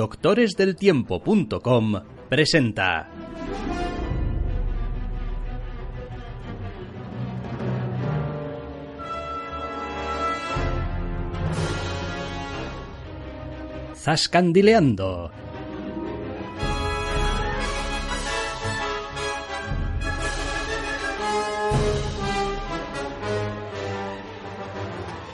doctoresdeltiempo.com presenta Zascandileando.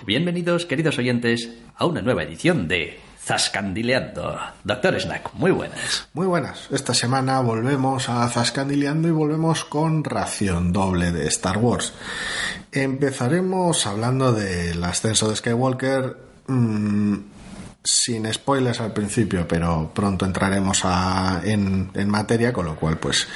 Bienvenidos, queridos oyentes, a una nueva edición de Zascandileando. Doctor Snack, muy buenas. Muy buenas. Esta semana volvemos a Zascandileando y volvemos con ración doble de Star Wars. Empezaremos hablando del ascenso de Skywalker. mmm, sin spoilers al principio, pero pronto entraremos a, en, en, materia, con lo cual, pues,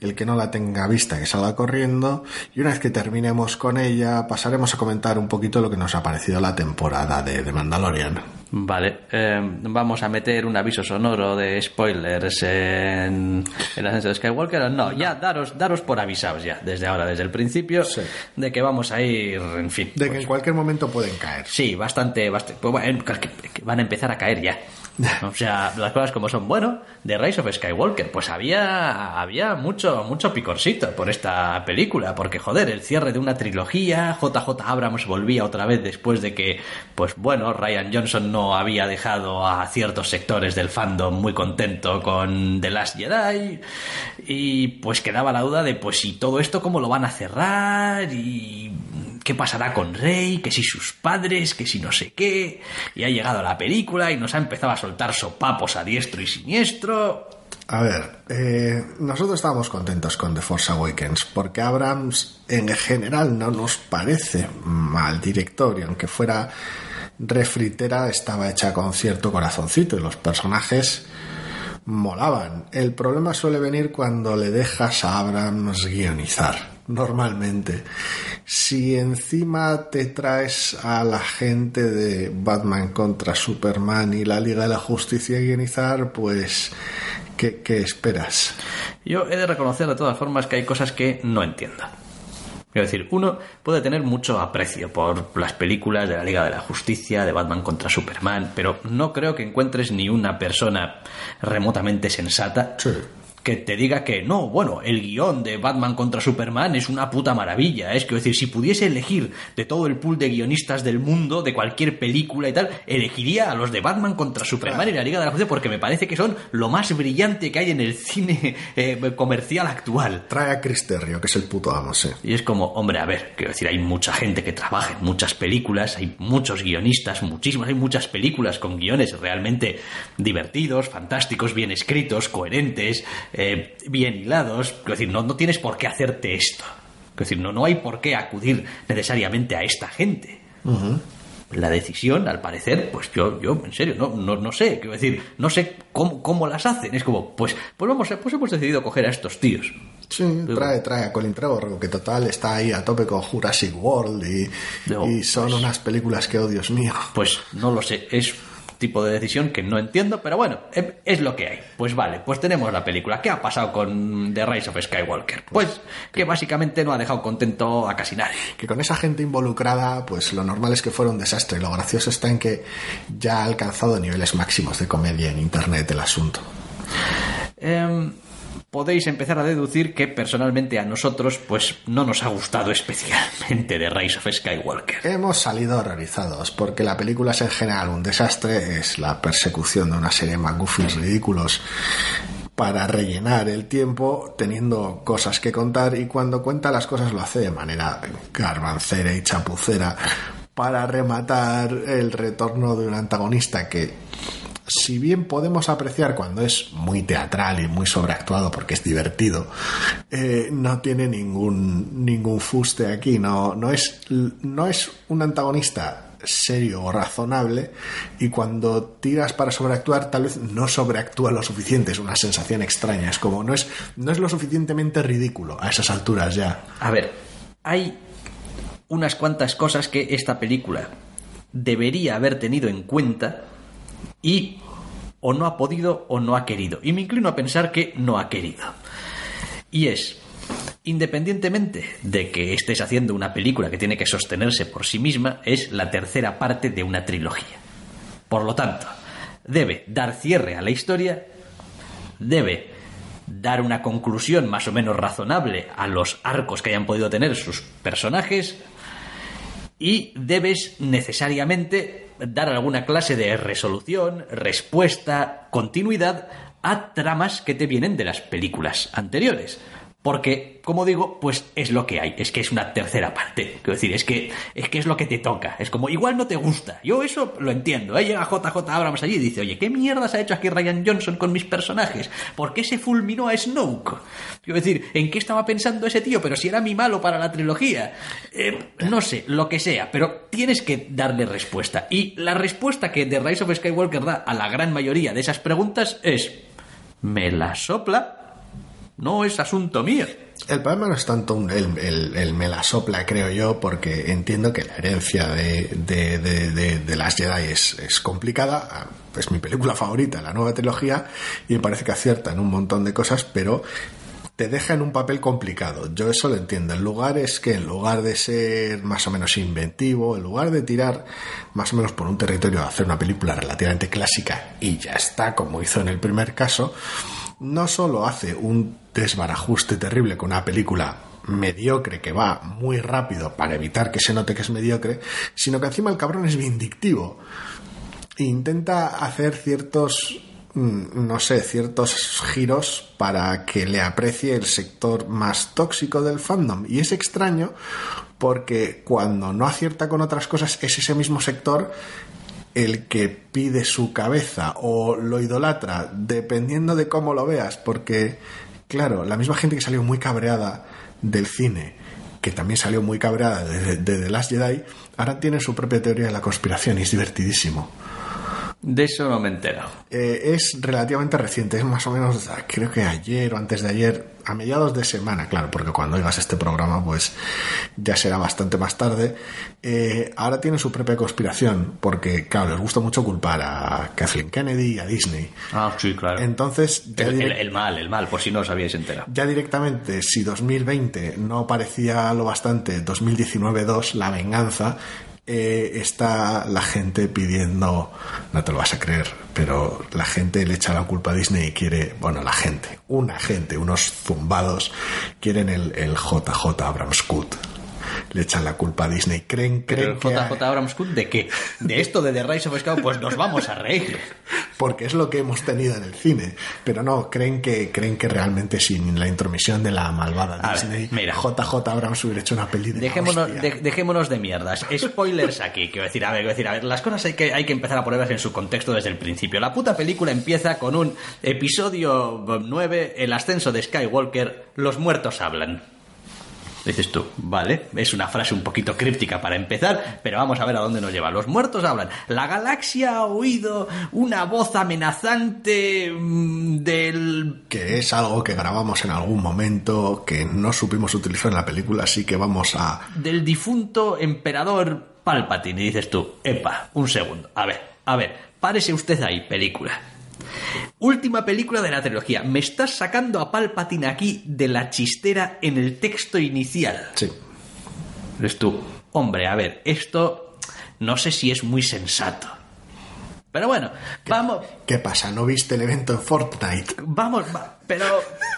el que no la tenga vista, que salga corriendo. Y una vez que terminemos con ella, pasaremos a comentar un poquito lo que nos ha parecido la temporada de, de Mandalorian. Vale, eh, vamos a meter un aviso sonoro de spoilers en, en Ascenso de Skywalker. No, ya daros, daros por avisados ya, desde ahora, desde el principio, Sí. de que vamos a ir, en fin. De que pues, en cualquier momento pueden caer. Sí, bastante, bastante. Pues bueno, van a empezar a caer ya. O sea, las cosas como son. Bueno, de Rise of Skywalker, pues había, había mucho, mucho picorcito por esta película, porque joder, el cierre de una trilogía, JJ Abrams volvía otra vez después de que, pues bueno, Ryan Johnson no había dejado a ciertos sectores del fandom muy contento con The Last Jedi, y pues quedaba la duda de, pues si todo esto cómo lo van a cerrar y qué pasará con Rey, que si sus padres, que si no sé qué. Y ha llegado la película y nos ha empezado a soltar sopapos a diestro y siniestro. A ver, eh, nosotros estábamos contentos con The Force Awakens porque Abrams en general no nos parece mal director y aunque fuera refritera estaba hecha con cierto corazoncito y los personajes molaban. El problema suele venir cuando le dejas a Abrams guionizar, normalmente. Si encima te traes a la gente de Batman contra Superman y la Liga de la Justicia a guionizar, pues... ¿Qué, qué esperas? Yo he de reconocer de todas formas que hay cosas que no entiendo. Quiero decir, uno puede tener mucho aprecio por las películas de la Liga de la Justicia, de Batman contra Superman, pero no creo que encuentres ni una persona remotamente sensata Sí. Que te diga que no, bueno, el guion de Batman contra Superman es una puta maravilla. Es que, decir, si pudiese elegir de todo el pool de guionistas del mundo, de cualquier película y tal, elegiría a los de Batman contra Superman y la Liga de la Justicia porque me parece que son lo más brillante que hay en el cine eh, comercial actual. Trae a Chris Terrio, que es el puto amo, sí. Y es como, hombre, a ver, quiero decir, hay mucha gente que trabaja en muchas películas, hay muchos guionistas, muchísimos, hay muchas películas con guiones realmente divertidos, fantásticos, bien escritos, coherentes, eh, bien hilados. Quiero decir, no, no tienes por qué hacerte esto. Quiero decir, no, no hay por qué acudir necesariamente a esta gente. La decisión, al parecer, pues yo, yo, en serio, no, no, no sé, quiero decir, no sé cómo, cómo las hacen. Es como, pues, pues vamos, pues hemos decidido coger a estos tíos. Sí, trae, trae a Colin Trevorrow, que total está ahí a tope con Jurassic World y, y son pues- unas películas que, oh Dios mío. Pues no lo sé, es tipo de decisión que no entiendo, pero bueno, em- es lo que hay. Pues vale, pues tenemos la película. ¿Qué ha pasado con The Rise of Skywalker? Pues que básicamente no ha dejado contento a casi nadie. Que con esa gente involucrada, pues lo normal es que fuera un desastre. Lo gracioso está en que ya ha alcanzado niveles máximos de comedia en Internet el asunto. Em, podéis empezar a deducir que personalmente a nosotros pues no nos ha gustado especialmente The Rise of Skywalker. Hemos salido horrorizados porque la película es en general un desastre, es la persecución de una serie de McGuffins ridículos para rellenar el tiempo teniendo cosas que contar y cuando cuenta las cosas lo hace de manera garbancera y chapucera para rematar el retorno de un antagonista que si bien podemos apreciar cuando es muy teatral y muy sobreactuado porque es divertido, eh, no tiene ningún, ningún fuste aquí, no, no, es, no es un antagonista serio o razonable y cuando tiras para sobreactuar tal vez no sobreactúa lo suficiente, es una sensación extraña, es como no es, no es lo suficientemente ridículo a esas alturas ya. A ver, hay unas cuantas cosas que esta película debería haber tenido en cuenta y o no ha podido o no ha querido. Y me inclino a pensar que no ha querido. Y es, independientemente de que estés haciendo una película que tiene que sostenerse por sí misma, es la tercera parte de una trilogía. Por lo tanto, debe dar cierre a la historia, debe dar una conclusión más o menos razonable a los arcos que hayan podido tener sus personajes y debes necesariamente dar alguna clase de resolución, respuesta, continuidad a tramas que te vienen de las películas anteriores. Porque, como digo, pues es lo que hay. Es que es una tercera parte. Quiero decir, es que, es que es lo que te toca. Es como, igual no te gusta. Yo eso lo entiendo. ¿eh? Llega JJ Abrams allí y dice, oye, ¿qué mierdas ha hecho aquí Ryan Johnson con mis personajes? ¿Por qué se fulminó a Snoke? Quiero decir, ¿en qué estaba pensando ese tío? Pero si era mi malo para la trilogía. Eh, no sé, lo que sea. Pero tienes que darle respuesta. Y la respuesta que The Rise of Skywalker da a la gran mayoría de esas preguntas es, me la sopla no es asunto mío. El problema no es tanto un, el, el, el, me la sopla, creo yo, porque entiendo que la herencia de, de, de, de las Jedi es, es, complicada. Es mi película favorita, la nueva trilogía, y me parece que acierta en un montón de cosas, pero te deja en un papel complicado. Yo eso lo entiendo. El lugar es que en lugar de ser más o menos inventivo, en lugar de tirar más o menos por un territorio a hacer una película relativamente clásica y ya está, como hizo en el primer caso, no solo hace un desbarajuste terrible con una película mediocre que va muy rápido para evitar que se note que es mediocre, sino que encima el cabrón es vindictivo. E intenta hacer ciertos, no sé, ciertos giros para que le aprecie el sector más tóxico del fandom. Y es extraño porque cuando no acierta con otras cosas es ese mismo sector el que pide su cabeza o lo idolatra, dependiendo de cómo lo veas, porque, claro, la misma gente que salió muy cabreada del cine, que también salió muy cabreada de, de, The Last Jedi, ahora tiene su propia teoría de la conspiración y es divertidísimo. De eso no me entero. Eh, es relativamente reciente, es más o menos, creo que ayer o antes de ayer, a mediados de semana, claro, porque cuando oigas este programa, pues ya será bastante más tarde. Eh, ahora tiene su propia conspiración, porque, claro, les gusta mucho culpar a Kathleen Kennedy y a Disney. Ah, sí, claro. Entonces, el, el, el, mal, el mal, por si no os habíais enterado. Ya directamente, si 2020 no parecía lo bastante, 2019-2, la venganza, eh, está la gente pidiendo, no te lo vas a creer, pero la gente le echa la culpa a Disney y quiere, bueno, la gente, una gente, unos zumbados, quieren el, el JJ Abrams Cut le echan la culpa a Disney. Creen, creen ¿Pero JJ que... Abrams Cut de qué? De esto de The Rise of Skywalker, pues nos vamos a reír. Porque es lo que hemos tenido en el cine. Pero no, creen que, creen que realmente sin la intromisión de la malvada a Disney, ver, mira. JJ Abrams hubiera hecho una peli de dejémonos, de, dejémonos de mierdas. Spoilers aquí, quiero decir, a ver, quiero decir, a ver, las cosas hay que, hay que empezar a ponerlas en su contexto desde el principio. La puta película empieza con un episodio 9, el ascenso de Skywalker, los muertos hablan. Dices tú, vale, es una frase un poquito críptica para empezar, pero vamos a ver a dónde nos lleva. Los muertos hablan. La galaxia ha oído una voz amenazante mm, del... Que es algo que grabamos en algún momento, que no supimos utilizar en la película, así que vamos a... Del difunto emperador Palpatine. Y dices tú, epa, un segundo. A ver, a ver, párese usted ahí, película. Última película de la trilogía. Me estás sacando a Palpatine aquí de la chistera en el texto inicial. Sí. Eres tú. Hombre, a ver, esto no sé si es muy sensato. Pero bueno, ¿Qué, vamos. ¿Qué pasa? ¿No viste el evento en Fortnite? Vamos, va, pero,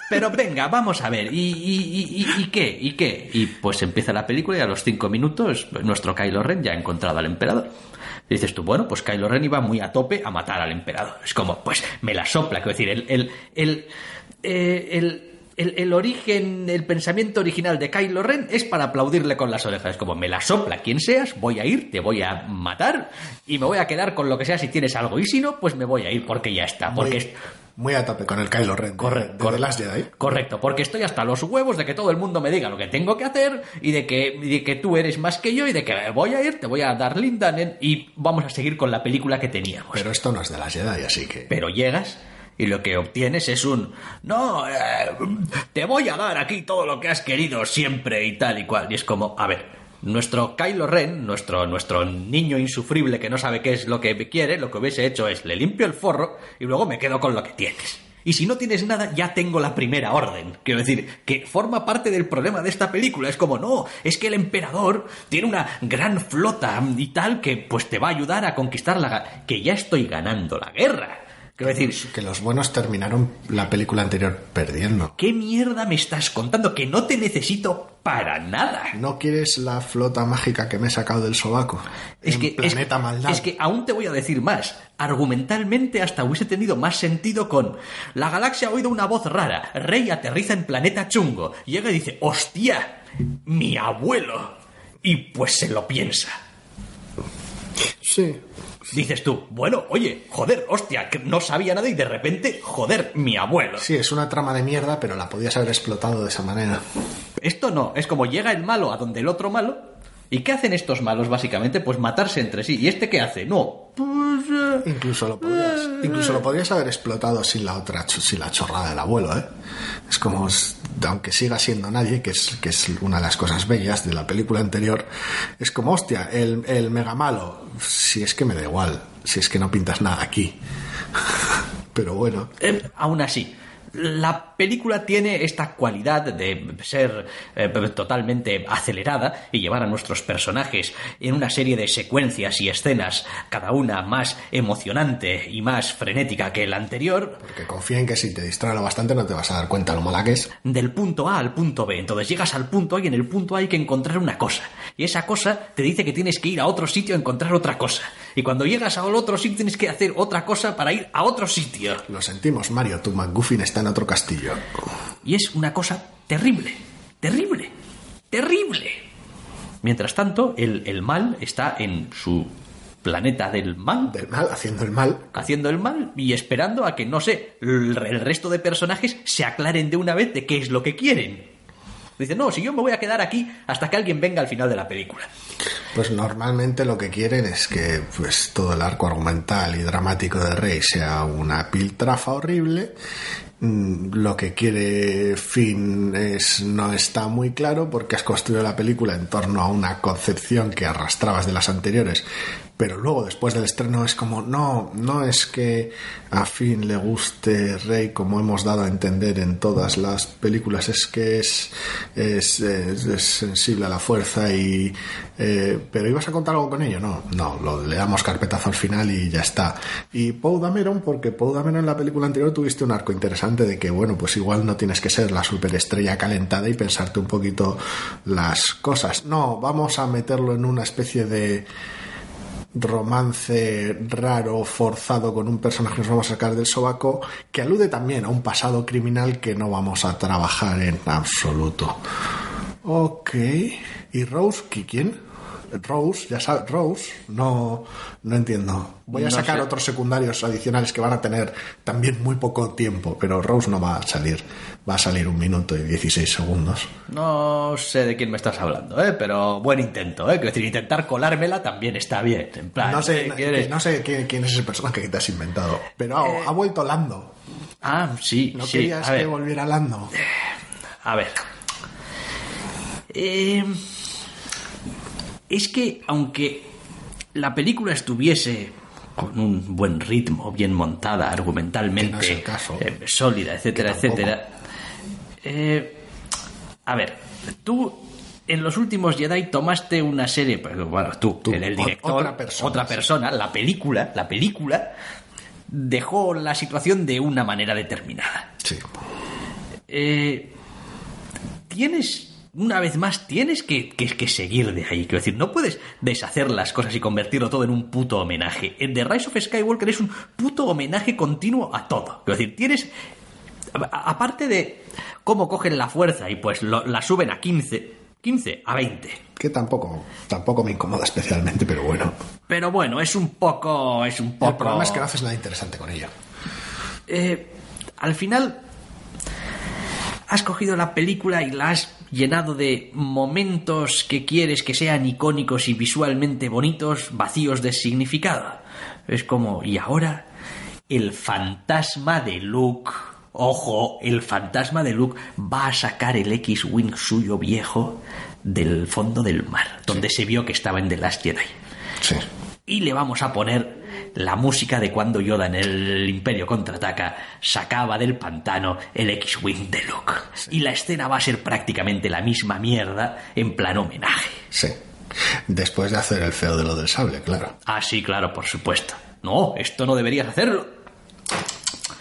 pero venga, vamos a ver. ¿Y, y, y, ¿Y, qué? ¿Y qué? Y pues empieza la película y a los cinco minutos nuestro Kylo Ren ya ha encontrado al emperador. Y dices tú, bueno, pues Kylo Ren iba muy a tope a matar al emperador. Es como, pues me la sopla. Quiero decir, el, el, el, eh, el el, el, origen, el pensamiento original de Kylo Ren es para aplaudirle con las orejas. Es como, me la sopla quien seas, voy a ir, te voy a matar y me voy a quedar con lo que sea si tienes algo. Y si no, pues me voy a ir porque ya está. Porque muy, muy a tope con el Kylo Ren. Correcto. De, Jedi. Correcto, porque estoy hasta los huevos de que todo el mundo me diga lo que tengo que hacer y de que, y de que tú eres más que yo y de que voy a ir, te voy a dar Lindanen y vamos a seguir con la película que teníamos. Pero esto no es de Last Jedi, así que... Pero llegas y lo que obtienes es un no, eh, te voy a dar aquí todo lo que has querido siempre y tal y cual. Y es como, a ver, nuestro Kylo Ren, nuestro, nuestro niño insufrible que no sabe qué es lo que quiere, lo que hubiese hecho es le limpio el forro y luego me quedo con lo que tienes. Y si no tienes nada, ya tengo la primera orden. Quiero decir, que forma parte del problema de esta película. Es como, no, es que el emperador tiene una gran flota y tal que pues te va a ayudar a conquistar la... que ya estoy ganando la guerra. Quiero decir, Que los buenos terminaron la película anterior perdiendo. ¿qué mierda me estás contando? Que no te necesito para nada. ¿No quieres la flota mágica que me he sacado del sobaco? Es En que, es- Planeta Maldad. es que aún te voy a decir más. Argumentalmente hasta hubiese tenido más sentido con la galaxia ha oído una voz rara. Rey aterriza en planeta chungo. Llega y dice, hostia, mi abuelo. Y pues se lo piensa. Sí. Dices tú, bueno, oye, joder, hostia, que no sabía nada y de repente, joder, mi abuelo. Sí, es una trama de mierda, pero la podías haber explotado de esa manera. Esto no, es como llega el malo a donde el otro malo. ¿Y qué hacen estos malos básicamente? Pues matarse entre sí. ¿Y este qué hace? No. Pues... eh, Incluso lo podrías, incluso lo podrías haber explotado sin la otra, sin la chorrada del abuelo, ¿eh? Es como, aunque siga siendo nadie, que es, que es una de las cosas bellas de la película anterior, es como, hostia, el, el mega malo, si es que me da igual, si es que no pintas nada aquí. Pero bueno, Eh, aún así, la película tiene esta cualidad de ser eh, totalmente acelerada y llevar a nuestros personajes en una serie de secuencias y escenas, cada una más emocionante y más frenética que la anterior, porque confía en que si te distrae lo bastante no te vas a dar cuenta lo mala que es. del punto A al punto B. Entonces llegas al punto A y en el punto A hay que encontrar una cosa. Y esa cosa te dice que tienes que ir a otro sitio a encontrar otra cosa. Y cuando llegas al otro sitio tienes que hacer otra cosa para ir a otro sitio. Lo sentimos, Mario, tu McGuffin está en otro castillo. Y es una cosa terrible, terrible, terrible. Mientras tanto, el, el mal está en su planeta del mal, Del mal, haciendo el mal. haciendo el mal y esperando a que, no sé, el, el resto de personajes se aclaren de una vez de qué es lo que quieren. Dice, no, si yo me voy a quedar aquí hasta que alguien venga al final de la película. Pues normalmente lo que quieren es que pues todo el arco argumental y dramático de Rey sea una piltrafa horrible. Mm, Lo que quiere Finn es no está muy claro porque has construido la película en torno a una concepción que arrastrabas de las anteriores. Pero luego, después del estreno, es como, no, no es que a Finn le guste Rey como hemos dado a entender en todas las películas, es que es, es, sensible a la fuerza y... eh, pero ibas a contar algo con ello, no, no, lo, le damos carpetazo al final y ya está. Y Poe Dameron, porque Poe Dameron en la película anterior tuviste un arco interesante de que, bueno, pues igual no tienes que ser la superestrella calentada y pensarte un poquito las cosas. No, vamos a meterlo en una especie de romance raro, forzado con un personaje que nos vamos a sacar del sobaco, que alude también a un pasado criminal que no vamos a trabajar en absoluto. Ok. ¿Y Rose? ¿Qui- ¿Quién? Rose, ya sabes, Rose, no, no entiendo. Voy a No sacar sé. otros secundarios adicionales que van a tener también muy poco tiempo, pero Rose no va a salir, va a salir un minuto y 16 segundos. No sé de quién me estás hablando, ¿eh? pero buen intento. ¿eh? Decir, intentar colármela también está bien. En plan, No sé, no sé quién, quién es ese personaje que te has inventado, pero ha, ha vuelto Lando. Ah, sí, ¿No sí. querías a que ver. volviera Lando? A ver. Eh, es que aunque la película estuviese con un buen ritmo, bien montada, argumentalmente, Que no es el caso. eh, sólida, etcétera, etcétera. eh, a ver, tú en los últimos Jedi tomaste una serie, pues, bueno, tú, Tú, el, director, otra persona, otra sí. persona, la película, la película dejó la situación de una manera determinada. Sí. Eh, tienes, una vez más, tienes que, que- que seguir de ahí. Quiero decir, no puedes deshacer las cosas y convertirlo todo en un puto homenaje. En The Rise of Skywalker es un puto homenaje continuo a todo. Quiero decir, tienes. a- Aparte de cómo cogen la fuerza y pues lo- la suben a 15, 15 a 20. Que tampoco, tampoco me incomoda especialmente, pero bueno. Pero bueno, es un poco. Es un poco. El problema es que no haces nada interesante con ello. Eh, al final has cogido la película y la has llenado de momentos que quieres que sean icónicos y visualmente bonitos, vacíos de significado. Es como, y ahora el fantasma de Luke, ojo, el fantasma de Luke va a sacar el X-Wing suyo viejo del fondo del mar, donde se vio que estaba en The Last Jedi Sí. y le vamos a poner la música de cuando Yoda en el Imperio contraataca sacaba del pantano el X-Wing de Luke. Y la escena va a ser prácticamente la misma mierda en plan homenaje. Sí. Después de hacer el feo de lo del sable, claro. Ah, sí, claro, por supuesto. No, esto no deberías hacerlo.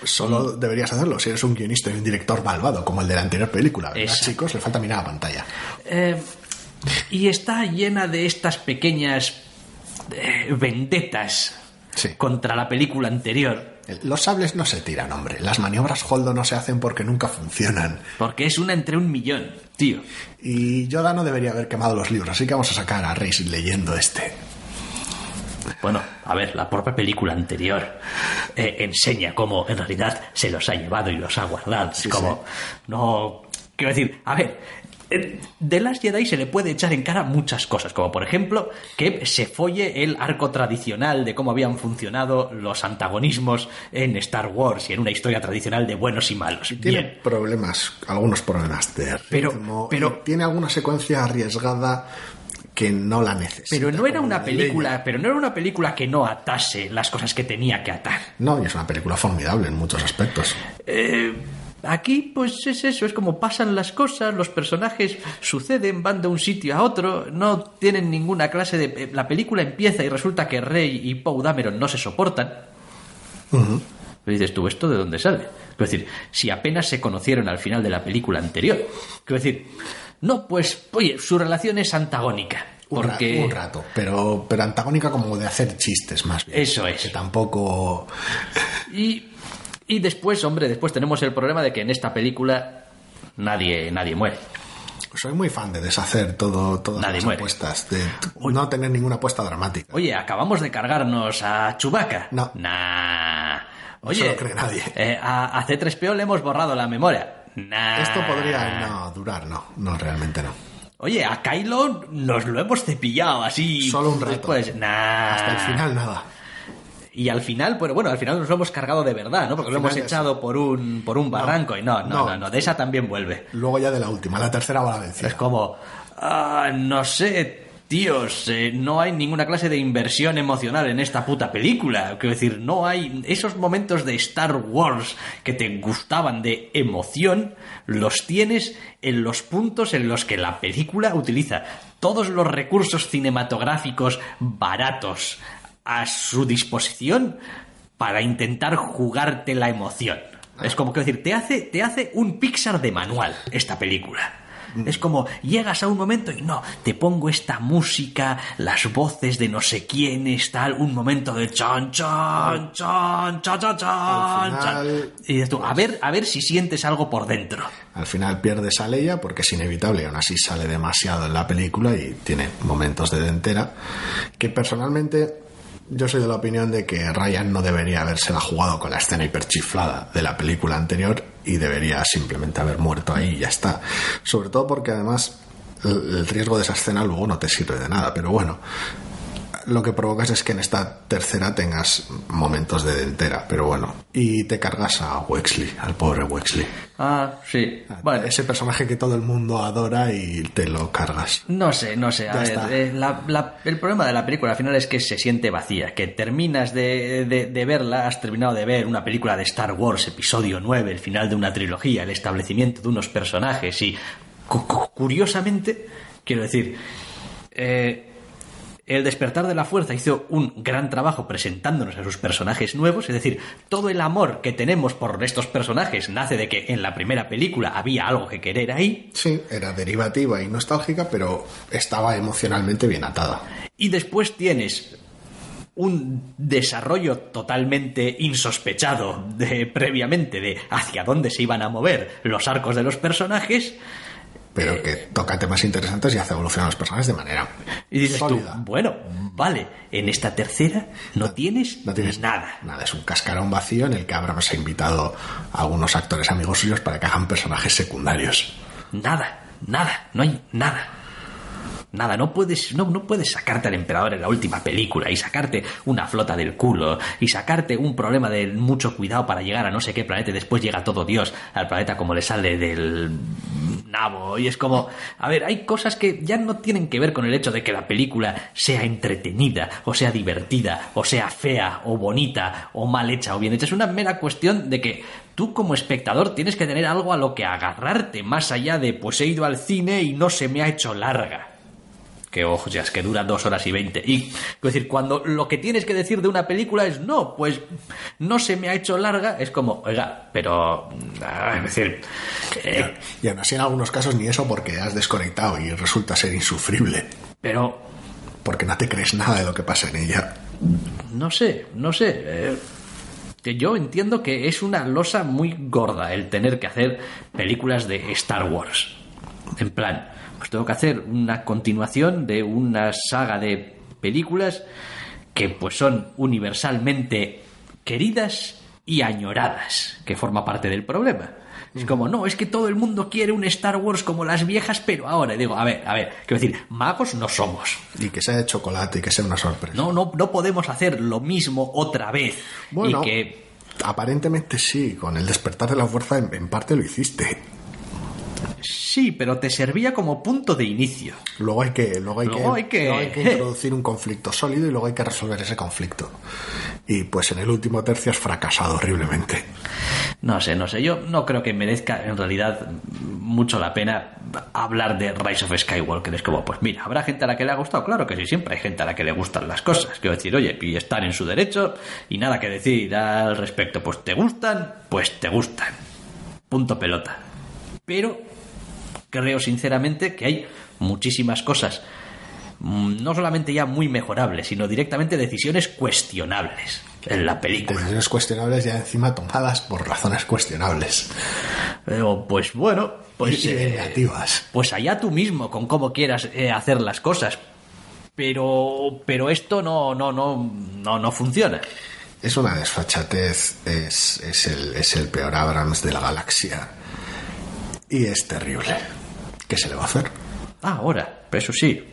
Solo deberías hacerlo si eres un guionista y un director malvado, como el de la anterior película. ¿verdad, Exacto. chicos? Le falta mirar a pantalla. Eh, y está llena de estas pequeñas eh, vendetas Sí. contra la película anterior. Los sables no se tiran, hombre. Las maniobras Holdo no se hacen porque nunca funcionan. Porque es una entre un millón, tío. Y Yoda no debería haber quemado los libros, así que vamos a sacar a Reis leyendo este. Bueno, a ver, la propia película anterior eh, enseña cómo en realidad se los ha llevado y los ha guardado. Es Sí, como, no. Quiero decir, a ver, de Last Jedi se le puede echar en cara muchas cosas, como por ejemplo que se folle el arco tradicional de cómo habían funcionado los antagonismos en Star Wars y en una historia tradicional de buenos y malos. Tiene Bien. problemas, algunos problemas de Pero- ritmo, pero- y tiene alguna secuencia arriesgada que no la necesita. Pero no era una película, pero no era una película que no atase las cosas que tenía que atar. No, y es una película formidable en muchos aspectos. Eh, aquí, pues es eso, es como pasan las cosas, los personajes suceden, van de un sitio a otro, no tienen ninguna clase de. eh, La película empieza y resulta que Rey y Poe Dameron no se soportan. Pero dices tú, ¿esto de dónde sale? Quiero decir, si apenas se conocieron al final de la película anterior. Quiero decir, no, pues, oye, su relación es antagónica. Un, ra- Porque. un rato, pero, pero antagónica como de hacer chistes más bien. Eso es. Que tampoco... Y, y después, hombre, después tenemos el problema de que en esta película nadie, nadie muere. Soy muy fan de deshacer todo, todas Nadie las muere. apuestas, de no tener ninguna apuesta dramática. Oye, acabamos de cargarnos a Chubaca. No. Nah. No Oye, se lo cree nadie. eh, a, a C3PO le hemos borrado la memoria. Nah. Esto podría no durar, no, no, realmente no. Oye, a Kylo nos lo hemos cepillado así. Solo un rato. Después, nah. Hasta el final nada. Y al final, pero bueno, al final nos lo hemos cargado de verdad, ¿no? Porque Al lo hemos echado por un, por un barranco y no, no, no. no, no, de esa también vuelve. Luego ya de la última, la tercera va la vencida. Es como, ah, no sé, tíos, eh, no hay ninguna clase de inversión emocional en esta puta película. Quiero decir, no hay esos momentos de Star Wars que te gustaban de emoción, los tienes en los puntos en los que la película utiliza todos los recursos cinematográficos baratos a su disposición para intentar jugarte la emoción. Es como que decir, te hace, te hace un Pixar de manual esta película. Es como llegas a un momento y no, te pongo esta música, las voces de no sé quiénes, tal, un momento de chan, chan, chan, chan, chan, chan, Al chan. final, Y dices tú, a ver, a ver si sientes algo por dentro. Al final pierdes a Leia porque es inevitable y aún así sale demasiado en la película y tiene momentos de dentera que personalmente yo soy de la opinión de que Ryan no debería habérsela jugado con la escena hiperchiflada de la película anterior y debería simplemente haber muerto ahí y ya está. Sobre todo porque además el el riesgo de esa escena luego no te sirve de nada, pero bueno, lo que provocas es que en esta tercera tengas momentos de dentera, pero bueno, y te cargas a Wexley, al pobre Wexley. Ah, sí. Bueno, Ese personaje que todo el mundo adora y te lo cargas. No sé, no sé. A ver, eh, la- la- el problema de la película al final es que se siente vacía, que terminas de, de- de verla, has terminado de ver una película de Star Wars, episodio 9, el final de una trilogía, el establecimiento de unos personajes y cu- cu- curiosamente, quiero decir, eh, el despertar de la fuerza hizo un gran trabajo presentándonos a sus personajes nuevos, es decir, todo el amor que tenemos por estos personajes nace de que en la primera película había algo que querer ahí, Sí, era derivativa y nostálgica, pero estaba emocionalmente bien atada. Y después tienes un desarrollo totalmente insospechado de, previamente de hacia dónde se iban a mover los arcos de los personajes. Pero que toca temas interesantes y hace evolucionar a los personajes de manera Y dices sólida. tú, bueno, vale, en esta tercera no tienes, No tienes nada. Nada, es un cascarón vacío en el que Abrams ha invitado a algunos actores amigos suyos para que hagan personajes secundarios. Nada, nada, no hay nada. Nada, no puedes, no, no puedes sacarte al emperador en la última película y sacarte una flota del culo y sacarte un problema de mucho cuidado para llegar a no sé qué planeta y después llega todo Dios al planeta como le sale del nabo. Y es como, a ver, hay cosas que ya no tienen que ver con el hecho de que la película sea entretenida, o sea divertida, o sea fea, o bonita, o mal hecha, o bien hecha. Es una mera cuestión de que tú como espectador tienes que tener algo a lo que agarrarte, más allá de, pues he ido al cine y no se me ha hecho larga que ojo, ya es que dura dos horas y veinte. Y, es decir, cuando lo que tienes que decir de una película es no, pues no se me ha hecho larga, es como, oiga, pero, ah, es decir, eh, Y aún así en algunos casos ni eso porque has desconectado y resulta ser insufrible. pero, Porque no te crees nada de lo que pasa en ella. no sé, no sé. eh, yo entiendo que es una losa muy gorda el tener que hacer películas de Star Wars. En plan, pues tengo que hacer una continuación de una saga de películas que pues son universalmente queridas y añoradas, que forma parte del problema. Es como, no, es que todo el mundo quiere un Star Wars como las viejas, pero ahora. Y digo, a ver, a ver, quiero decir, magos no somos. Y que sea de chocolate y que sea una sorpresa. No, no, no podemos hacer lo mismo otra vez. Bueno. Y que Aparentemente sí, con el despertar de la fuerza en, en parte lo hiciste. Sí, pero te servía como punto de inicio. Luego hay que, luego hay Luego que, hay que- luego hay que introducir un conflicto sólido y luego hay que resolver ese conflicto. Y pues en el último tercio has fracasado horriblemente. No sé, no sé. Yo no creo que merezca en realidad mucho la pena hablar de Rise of Skywalker. Es como, pues mira, habrá gente a la que le ha gustado. Claro que sí, siempre hay gente a la que le gustan las cosas. Quiero decir, oye, y están en su derecho y nada que decir al respecto. Pues te gustan, pues te gustan. Punto pelota. Pero creo sinceramente que hay muchísimas cosas, mm, no solamente ya muy mejorables, sino directamente decisiones cuestionables en la película. Decisiones cuestionables ya encima tomadas por razones cuestionables. Pero, pues bueno, pues, y, eh, pues allá tú mismo con cómo quieras eh, hacer las cosas. Pero, pero esto no, no, no, no, no funciona. Es una desfachatez, es, es, el, es el peor Abrams de la galaxia. Y es terrible. ¿Qué se le va a hacer? Ah, ahora, pero eso sí.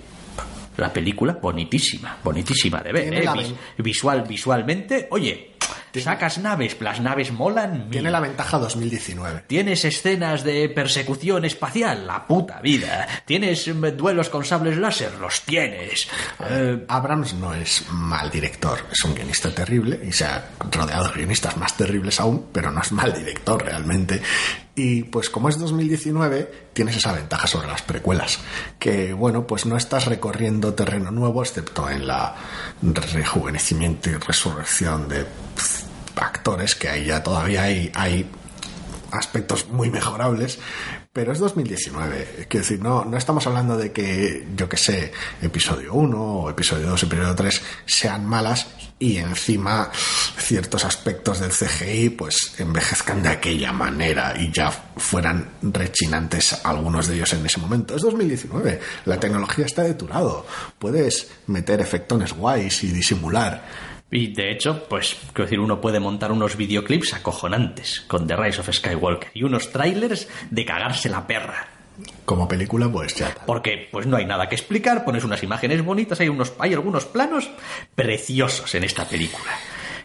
La película bonitísima, bonitísima de ver. Tiene ¿eh? Vis- visual, visualmente, oye, sacas naves, las naves molan. Tiene mil. la ventaja 2019. Tienes escenas de persecución espacial, la puta vida. Tienes mm, duelos con sables láser, los tienes. Eh, Abrams no es mal director, es un guionista terrible y se ha rodeado de guionistas más terribles aún, pero no es mal director realmente. Y pues como es 2019, tienes esa ventaja sobre las precuelas, que bueno, pues no estás recorriendo terreno nuevo, excepto en la rejuvenecimiento y resurrección de actores, que ahí ya todavía hay, hay aspectos muy mejorables, pero es 2019. Quiero decir, no, no estamos hablando de que, yo que sé, episodio 1 o episodio 2, episodio 3 sean malas y encima ciertos aspectos del CGI pues envejezcan de aquella manera y ya fueran rechinantes algunos de ellos en ese momento. Es 2019, la tecnología está deturado, puedes meter efectones guays y disimular. Y de hecho, pues, quiero decir, uno puede montar unos videoclips acojonantes con The Rise of Skywalker y unos trailers de cagarse la perra. Como película, pues ya. Porque pues no hay nada que explicar, pones unas imágenes bonitas, hay unos hay algunos planos preciosos en esta película.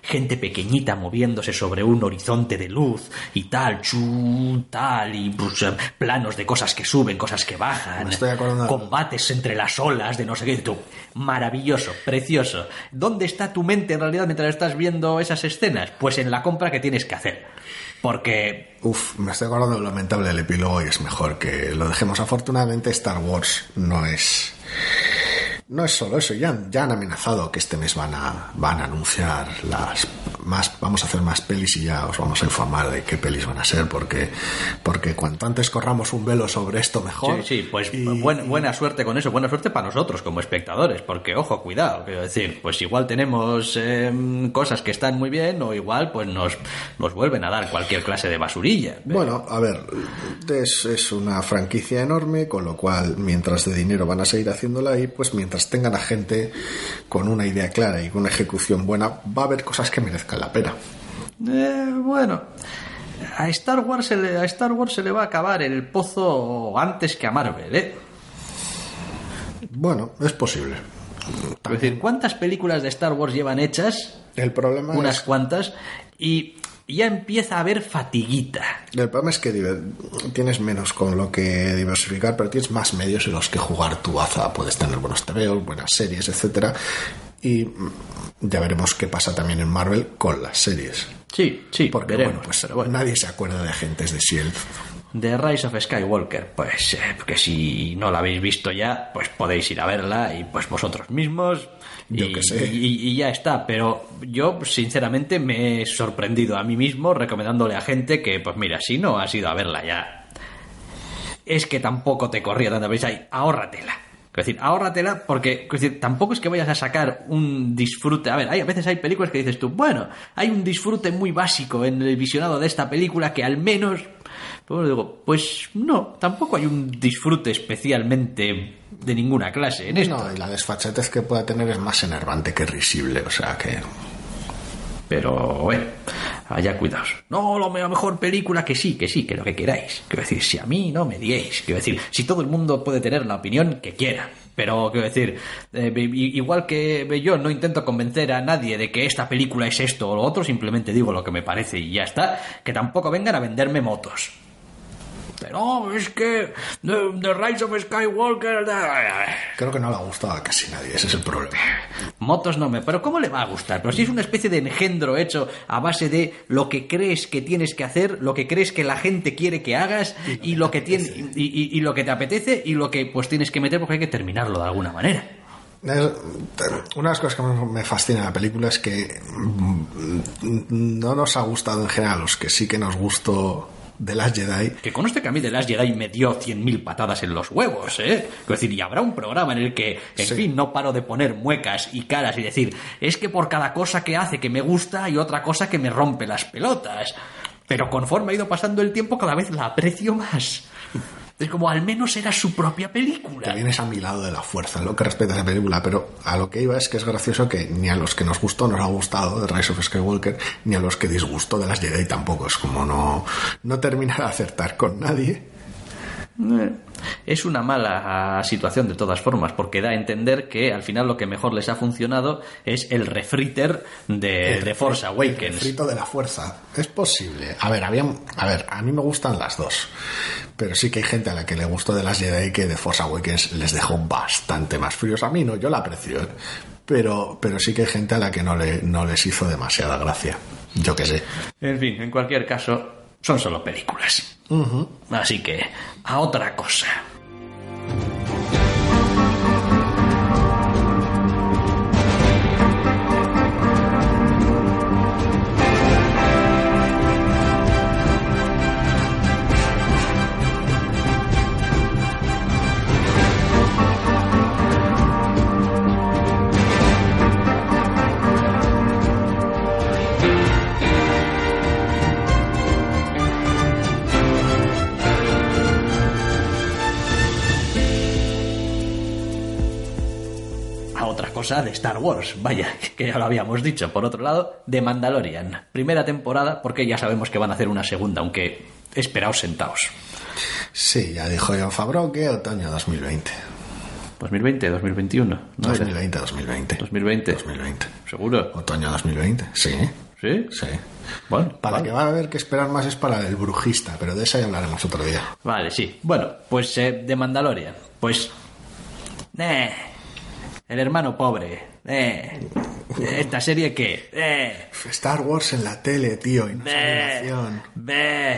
Gente pequeñita moviéndose sobre un horizonte de luz y tal, chu, tal, y pues, eh, planos de cosas que suben, cosas que bajan, Me estoy acordando- combates entre las olas de no sé qué. Tú, maravilloso, precioso. ¿Dónde está tu mente en realidad mientras estás viendo esas escenas? Pues en la compra que tienes que hacer. Porque Uf, me estoy acordando de lo lamentable del epílogo y es mejor que lo dejemos. Afortunadamente, Star Wars no es. No es solo eso, ya, han- ya han amenazado que este mes van a, van a anunciar las más, vamos a hacer más pelis y ya os vamos a informar de qué pelis van a ser, porque, porque cuanto antes corramos un velo sobre esto mejor. Sí, sí, pues Y- buen- buena suerte con eso, buena suerte para nosotros como espectadores, porque ojo, cuidado, quiero decir, pues igual tenemos em, cosas que están muy bien o igual pues nos, nos vuelven a dar cualquier clase de basurilla. Bueno, a ver, es, es una franquicia enorme, con lo cual, mientras de dinero van a seguir haciéndola y pues mientras tengan a gente con una idea clara y con una ejecución buena, va a haber cosas que merezcan la pena. Eh, bueno, a Star Wars se le, a Star Wars se le va a acabar el pozo antes que a Marvel, ¿eh? Bueno, es posible. Es decir, ¿cuántas películas de Star Wars llevan hechas? El problema Unas es cuantas. Y ya empieza a haber fatiguita. El problema es que tienes menos con lo que diversificar, pero tienes más medios en los que jugar tu baza. Puedes tener buenos TVOs, buenas series, etcétera. Y mm, ya veremos qué pasa también en Marvel con las series. Sí, sí, Porque veremos, bueno, pues pero bueno. nadie se acuerda de agentes de Shield. The Rise of Skywalker, pues eh, que si no la habéis visto ya, pues podéis ir a verla y pues vosotros mismos. Yo y, qué sé. Y, y ya está, pero yo sinceramente me he sorprendido a mí mismo recomendándole a gente que, pues mira, si no has ido a verla ya, es que tampoco te corría tanta prisa y ahórratela. Es decir, ahórratela porque es decir, tampoco es que vayas a sacar un disfrute. A ver, hay, a veces hay películas que dices tú, bueno, hay un disfrute muy básico en el visionado de esta película que al menos. Pues digo, pues no, tampoco hay un disfrute especialmente de ninguna clase en esto. No, y la desfachatez que pueda tener es más enervante que risible, o sea que... Pero, bueno, allá cuidaos. No, lo- la mejor película que sí, que sí, que lo que queráis. Quiero decir, si a mí no me diéis. Quiero decir, si todo el mundo puede tener la opinión que quiera. Pero, quiero decir, eh, igual que yo no intento convencer a nadie de que esta película es esto o lo otro, simplemente digo lo que me parece y ya está. Que tampoco vengan a venderme motos. No, es que The, The Rise of Skywalker... Creo que no le ha gustado a casi nadie, ese es el problema. Motos no me. Pero ¿cómo le va a gustar? Pero si es una especie de engendro hecho a base de lo que crees que tienes que hacer, lo que crees que la gente quiere que hagas y lo que tiene y, y- y lo que te apetece y lo que pues tienes que meter porque hay que terminarlo de alguna manera. Una de las cosas que más me fascina de la película es que mm, no nos ha gustado en general, los que sí que nos gustó de las Jedi, Que conste que a mí The Last Jedi me dio 100.000 patadas en los huevos, ¿eh? Es decir, y habrá un programa en el que, en Sí. fin, no paro de poner muecas y caras y decir, es que por cada cosa que hace que me gusta hay otra cosa que me rompe las pelotas. Pero conforme ha ido pasando el tiempo, cada vez la aprecio más. Es como al menos era su propia te película. vienes a mi lado de la fuerza lo que respecta a esa película, pero a lo que iba es que es gracioso que ni a los que nos gustó nos ha gustado de Rise of Skywalker, ni a los que disgustó de las Jedi tampoco. Es como no, no terminar de acertar con nadie. Es una mala situación de todas formas, porque da a entender que al final lo que mejor les ha funcionado es el refriter de, de Force El Awakens. frito de la fuerza. Es posible. A ver, había, a ver, a mí me gustan las dos. Pero sí que hay gente a la que le gustó de las Jedi que de Force Awakens les dejó bastante más fríos. A mí no, yo la aprecio. ¿eh? Pero, pero sí que hay gente a la que no, le, no les hizo demasiada gracia. Yo qué sé. En fin, en cualquier caso, son solo películas. Así que, a otra cosa. Cosa de Star Wars, vaya, que ya lo habíamos dicho. Por otro lado, de Mandalorian. Primera temporada, porque ya sabemos que van a hacer una segunda, aunque esperaos sentaos. Sí, ya dijo John Favreau que otoño 2020. 2020, 2021, no sé. 2020, 2020. 2020. 2020. ¿Seguro? Otoño 2020, sí. ¿Sí? Sí. Bueno, Para vale. que va a haber que esperar más es para el brujista, pero de esa ya hablaremos otro día. Vale, sí. Bueno, pues eh, de Mandalorian. Pues. Eh, el hermano pobre. Eh, esta serie que. Eh, Star Wars en la tele, tío, y no animación.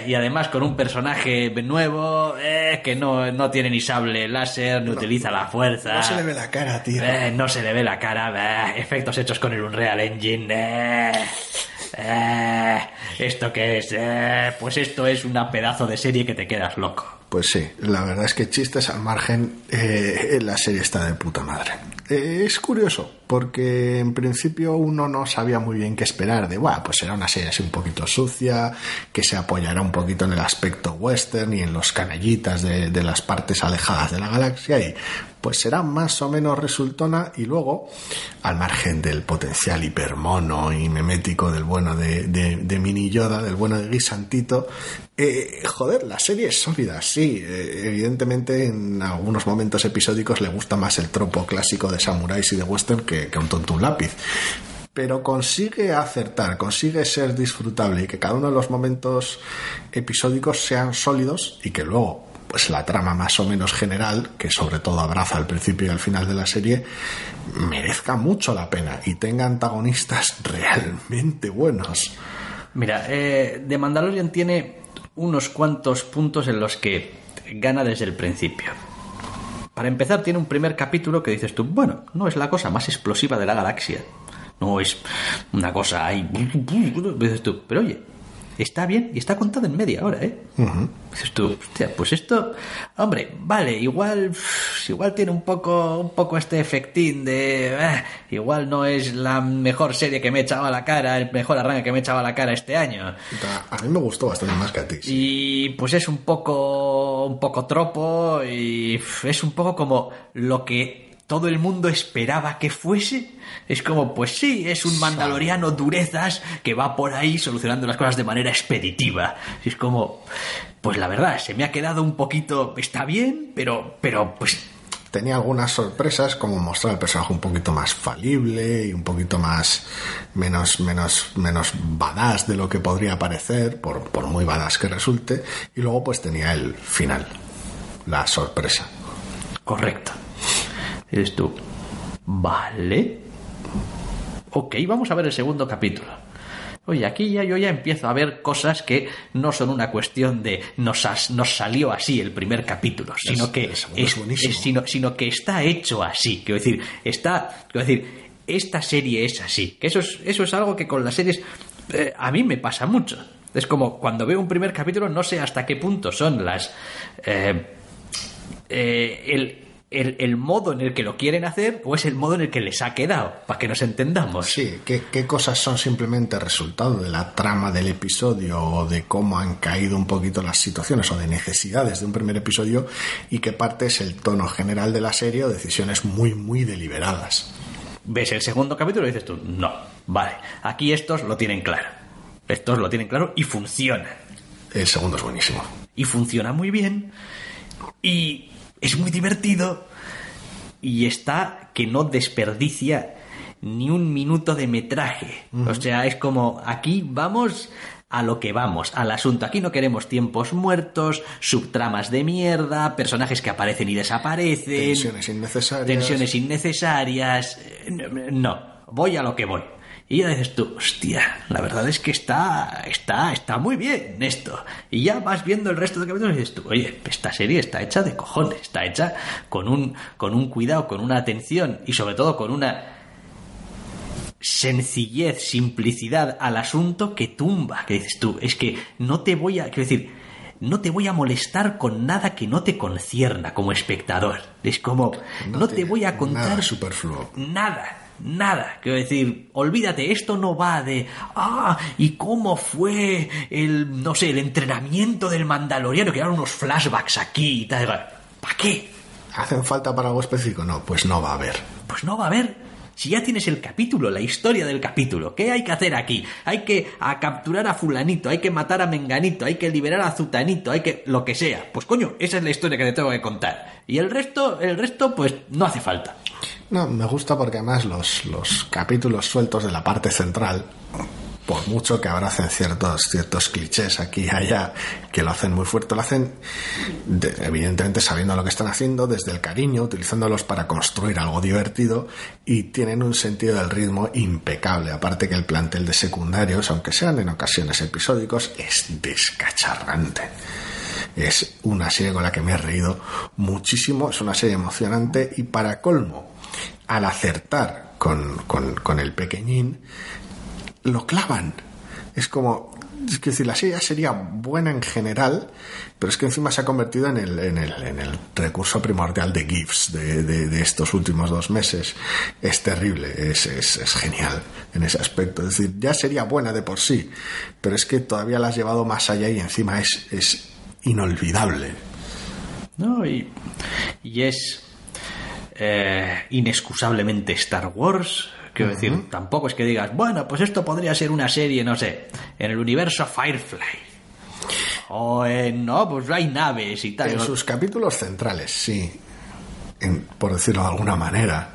y además con un personaje nuevo eh, que no, no tiene ni sable láser, ni utiliza la fuerza. No se le ve la cara, tío. Eh, no se le ve la cara, efectos hechos con el Unreal Engine. eh, eh, ¿Esto qué es? Eh, pues esto es una pedazo de serie que te quedas loco. Pues sí, la verdad es que chistes al margen, eh, la serie está de puta madre. Eh, es curioso, porque en principio uno no sabía muy bien qué esperar de, Buah, pues será una serie así un poquito sucia, que se apoyará un poquito en el aspecto western y en los canallitas de, de las partes alejadas de la galaxia y pues será más o menos resultona y luego, al margen del potencial hipermono y memético del bueno de, de, de Mini Yoda, del bueno de Guisantito, eh, joder, la serie es sólida, sí. eh, evidentemente, en algunos momentos episódicos le gusta más el tropo clásico de samuráis y de western que, que un tonto un lápiz. pero consigue acertar, consigue ser disfrutable y que cada uno de los momentos episódicos sean sólidos y que luego pues la trama más o menos general, que sobre todo abraza al principio y al final de la serie, merezca mucho la pena y tenga antagonistas realmente buenos. Mira, eh, The Mandalorian tiene unos cuantos puntos en los que gana desde el principio. Para empezar, tiene un primer capítulo que dices tú, bueno, no es la cosa más explosiva de la galaxia. No es una cosa ahí. Dices tú, pero oye, está bien y está contado en media hora, ¿eh? Dices tú, hostia, pues esto, hombre, vale, igual, igual tiene un poco, un poco este efectín de, eh, igual no es la mejor serie que me he echado a la cara, el mejor arranque que me he echado a la cara este año. A mí me gustó bastante más que a ti. Y pues es un poco, un poco tropo y es un poco como lo que todo el mundo esperaba que fuese. Es como, pues sí, es un mandaloriano durezas que va por ahí solucionando las cosas de manera expeditiva. Es como, pues la verdad, se me ha quedado un poquito, está bien, pero, pero pues... Tenía algunas sorpresas, como mostrar el personaje un poquito más falible y un poquito más, menos, menos, menos badass de lo que podría parecer, por, por muy badass que resulte. Y luego pues tenía el final, la sorpresa. Correcto. Eres tú. Vale. Ok, vamos a ver el segundo capítulo. Oye, aquí ya yo ya empiezo a ver cosas que no son una cuestión de nos, nos salió así el primer capítulo, sino que es, es, sino, sino, que está hecho así. Quiero decir, está, quiero decir, esta serie es así. Que eso es, eso es algo que con las series eh, a mí me pasa mucho. Es como cuando veo un primer capítulo no sé hasta qué punto son las eh, eh, el el, modo en el que lo quieren hacer o es el modo en el que les ha quedado, para que nos entendamos. Sí, ¿qué, qué cosas son simplemente resultado de la trama del episodio o de cómo han caído un poquito las situaciones o de necesidades de un primer episodio y qué parte es el tono general de la serie o decisiones muy, muy deliberadas. Ves el segundo capítulo y dices tú, no, vale, aquí estos lo tienen claro. Estos lo tienen claro y funciona. El segundo es buenísimo. Y funciona muy bien. Y es muy divertido y está que no desperdicia ni un minuto de metraje. O sea, es como aquí vamos a lo que vamos, al asunto. Aquí no queremos tiempos muertos, subtramas de mierda, personajes que aparecen y desaparecen. Tensiones innecesarias. Tensiones innecesarias. No, voy a lo que voy. Y ya dices tú, hostia, la verdad es que está, está, está muy bien esto. Y ya vas viendo el resto de capítulos y dices tú, oye, esta serie está hecha de cojones, está hecha con un, con un cuidado, con una atención y sobre todo con una sencillez, simplicidad al asunto que tumba. Que dices tú, es que no te voy a, quiero decir, no te voy a molestar con nada que no te concierna como espectador. Es como, no, te, voy a contar nada superfluo. Nada nada. Quiero decir, olvídate, esto no va de, ah, ¿y cómo fue el, no sé, el entrenamiento del mandaloriano? Que eran unos flashbacks aquí y tal. ¿Para qué? ¿Hacen falta para algo específico? No, pues no va a haber. Pues no va a haber. Si ya tienes el capítulo, la historia del capítulo, ¿qué hay que hacer aquí? Hay que a capturar a fulanito, hay que matar a menganito, hay que liberar a zutanito, hay que lo que sea. Pues coño, esa es la historia que te tengo que contar. Y el resto, el resto, pues no hace falta. No, me gusta porque además los, los capítulos sueltos de la parte central, por mucho que abracen ciertos, ciertos clichés aquí y allá, que lo hacen muy fuerte, lo hacen evidentemente sabiendo lo que están haciendo, desde el cariño, utilizándolos para construir algo divertido y tienen un sentido del ritmo impecable. Aparte que el plantel de secundarios, aunque sean en ocasiones episódicos, es descacharrante. Es una serie con la que me he reído muchísimo, es una serie emocionante y para colmo, al acertar con, con, el pequeñín, lo clavan. Es como, es decir, la serie sería buena en general, pero es que encima se ha convertido en el, en el, en el recurso primordial de GIFs de, de, estos últimos dos meses. Es terrible, es, es, es, genial en ese aspecto. Es decir, ya sería buena de por sí, pero es que todavía la has llevado más allá y encima es, es inolvidable. No, y, y es eh, inexcusablemente Star Wars. Quiero decir, tampoco es que digas, bueno, pues esto podría ser una serie, no sé, en el universo Firefly. O en, no, pues hay naves y tal. En sus capítulos centrales, sí. por decirlo de alguna manera.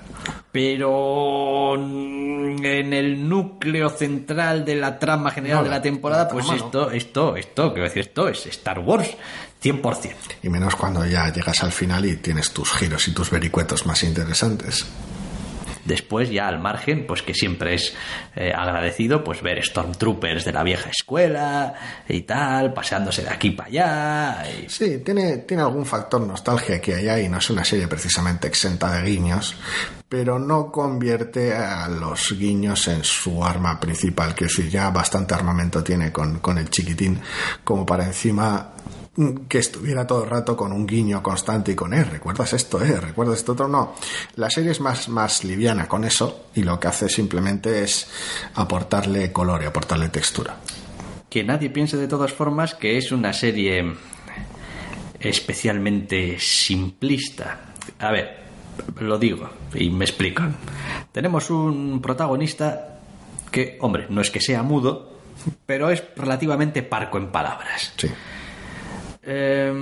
pero en el núcleo central de la trama general No, de la- temporada, la pues trama no. esto, esto, esto, quiero decir, esto es Star Wars 100%. Y menos cuando ya llegas al final y tienes tus giros y tus vericuetos más interesantes. Después, ya al margen, pues que siempre es eh, agradecido pues ver Stormtroopers de la vieja escuela y tal, paseándose de aquí para allá. y- Sí, tiene, tiene algún factor nostalgia que hay ahí, no es una serie precisamente exenta de guiños, pero no convierte a los guiños en su arma principal, que decir, ya bastante armamento tiene con, con el chiquitín, como para encima que estuviera todo el rato con un guiño constante y con, eh, ¿recuerdas esto? Eh, ¿recuerdas esto otro? No, la serie es más, más liviana con eso y lo que hace simplemente es aportarle color y aportarle textura. Que nadie piense de todas formas que es una serie especialmente simplista. A ver, lo digo y me explico. Tenemos un protagonista que, hombre, no es que sea mudo, pero es relativamente parco en palabras. Sí. Eh,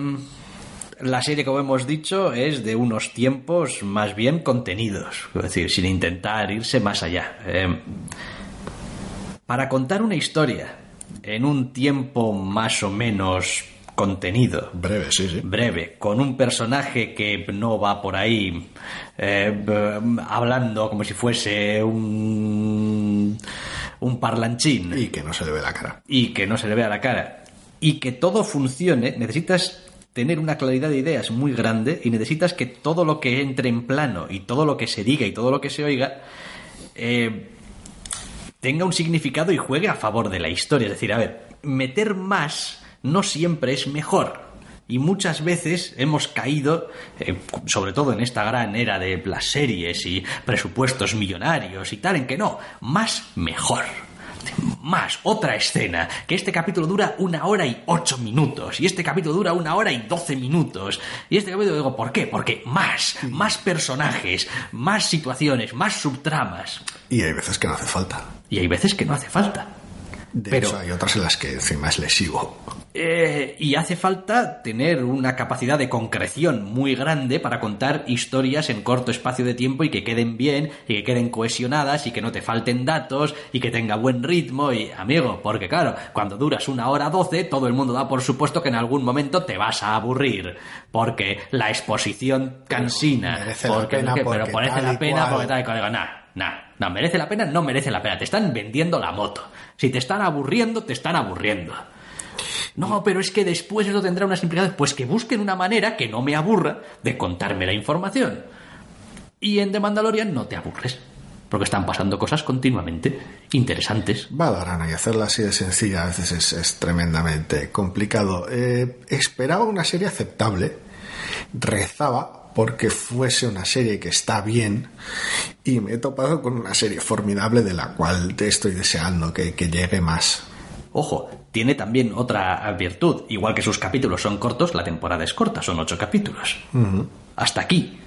la serie, como hemos dicho, es de unos tiempos más bien contenidos, es decir, sin intentar irse más allá. Eh, para contar una historia en un tiempo más o menos contenido, Breve, sí, sí. breve, con un personaje que no va por ahí eh, b- hablando como si fuese un, un parlanchín Y que no se le ve la cara. y que no se le vea la cara y que todo funcione, necesitas tener una claridad de ideas muy grande y necesitas que todo lo que entre en plano y todo lo que se diga y todo lo que se oiga eh, tenga un significado y juegue a favor de la historia. Es decir, a ver, meter más no siempre es mejor. Y muchas veces hemos caído, eh, sobre todo en esta gran era de las series y presupuestos millonarios y tal, en que no, más mejor. Más, otra escena, que este capítulo dura una hora y ocho minutos, y este capítulo dura una hora y doce minutos, y este capítulo digo, ¿por qué? Porque más, más personajes, más situaciones, más subtramas, Y hay veces que no hace falta. y hay veces que no hace falta. De Pero- hecho, hay otras en las que encima es lesivo. Eh, y hace falta tener una capacidad de concreción muy grande para contar historias en corto espacio de tiempo y que queden bien, y que queden cohesionadas, y que no te falten datos, y que tenga buen ritmo, y amigo, porque claro, cuando duras una hora doce, todo el mundo da por supuesto que en algún momento te vas a aburrir, porque la exposición cansina, merece la porque, pena que- pero porque merece la pena, cual. porque tal y cual, nah, nah, no, merece la pena, no merece la pena, te están vendiendo la moto, si te están aburriendo, te están aburriendo. No, pero es que después eso tendrá unas implicaciones. Pues que busquen una manera que no me aburra de contarme la información. Y en The Mandalorian no te aburres. Porque están pasando cosas continuamente interesantes. Va a dar gana y hacerla así de sencilla a veces es, es tremendamente complicado. Eh, esperaba una serie aceptable, rezaba porque fuese una serie que está bien y me he topado con una serie formidable de la cual te estoy deseando que, que llegue más. Ojo, tiene también otra virtud. Igual que sus capítulos son cortos, la temporada es corta, son ocho capítulos. Hasta aquí.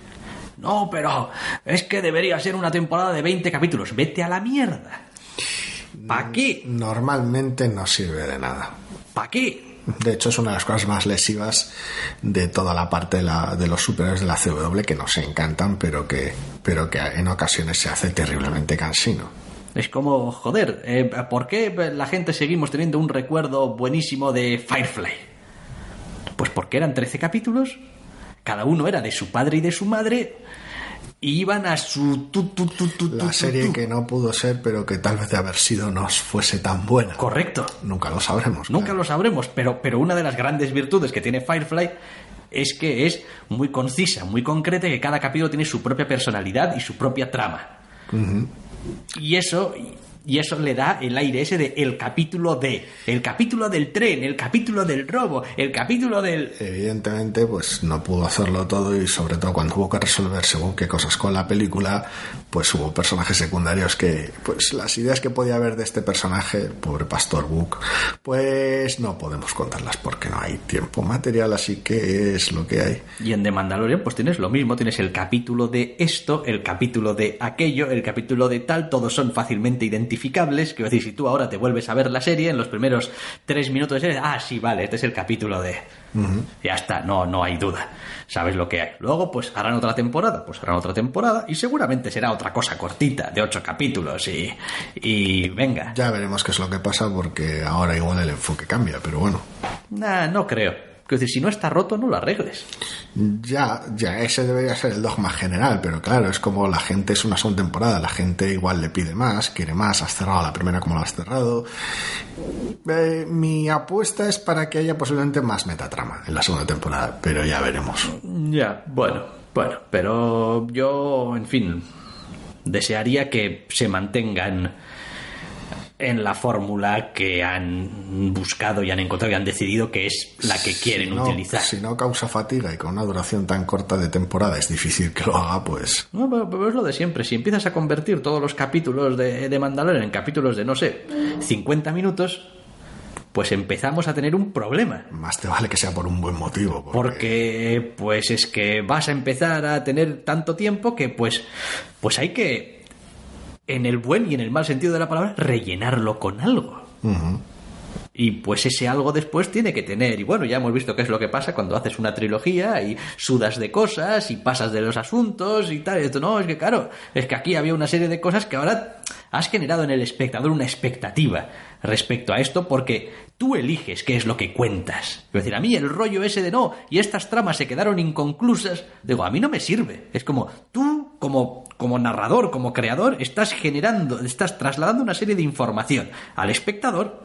No, pero es que debería ser una temporada de 20 capítulos. Vete a la mierda. ¿Para qué? Normalmente no sirve de nada. ¿Para qué? De hecho, es una de las cosas más lesivas de toda la parte de, la- de los superhéroes de la CW que nos encantan, pero que, pero que en ocasiones se hace terriblemente cansino. Es como, joder, eh, ¿por qué la gente seguimos teniendo un recuerdo buenísimo de Firefly? Pues porque eran 13 capítulos, cada uno era de su padre y de su madre, y iban a su tu, tu, tu, La serie que no pudo ser, pero que tal vez de haber sido no fuese tan buena. Correcto. Nunca lo sabremos. Nunca claro. lo sabremos, pero, pero una de las grandes virtudes que tiene Firefly es que es muy concisa, muy concreta que cada capítulo tiene su propia personalidad y su propia trama. Y eso, y eso le da el aire ese de el capítulo de, el capítulo del tren, el capítulo del robo, el capítulo del... Evidentemente, pues no pudo hacerlo todo y sobre todo cuando hubo que resolver según qué cosas con la película, pues hubo personajes secundarios que, pues las ideas que podía haber de este personaje, pobre Pastor Book, pues no podemos contarlas porque no hay tiempo material, así que es lo que hay. Y en The Mandalorian pues tienes lo mismo, tienes el capítulo de esto, el capítulo de aquello, el capítulo de tal, todos son fácilmente identificables identificables. Quiero decir, si tú ahora te vuelves a ver la serie, en los primeros tres minutos de serie, ah, sí, vale, este es el capítulo de... Ya está, no, no hay duda. Sabes lo que hay. Luego, pues harán otra temporada, pues harán otra temporada y seguramente será otra cosa cortita, de ocho capítulos y, y venga. Ya veremos qué es lo que pasa porque ahora igual el enfoque cambia, pero bueno. Nah, no creo. Quiero decir, si no está roto, no lo arregles. Ya, ya, ese debería ser el dogma general, pero claro, es como la gente es una sola temporada, la gente igual le pide más, quiere más, has cerrado la primera como la has cerrado. Eh, mi apuesta es para que haya posiblemente más metatrama en la segunda temporada, pero ya veremos. Ya, bueno, bueno, pero yo, en fin, desearía que se mantengan en la fórmula que han buscado y han encontrado y han decidido que es la que quieren Si no- utilizar. Si no causa fatiga y con una duración tan corta de temporada es difícil que lo haga, pues No, pero, pero es lo de siempre. Si empiezas a convertir todos los capítulos de, de Mandalorian en capítulos de, no sé, 50 minutos, pues empezamos a tener un problema. más te vale que sea por un buen motivo. Porque, pues es que vas a empezar a tener tanto tiempo que, pues, pues hay que, en el buen y en el mal sentido de la palabra, rellenarlo con algo. Y pues ese algo después tiene que tener. Y bueno, ya hemos visto qué es lo que pasa cuando haces una trilogía y sudas de cosas y pasas de los asuntos y tal. Esto no, es que claro, es que aquí había una serie de cosas que ahora has generado en el espectador una expectativa respecto a esto porque tú eliges qué es lo que cuentas. Es decir, a mí el rollo ese de no y estas tramas se quedaron inconclusas, digo, a mí no me sirve. Es como tú, como, como narrador, como creador, estás generando, estás trasladando una serie de información al espectador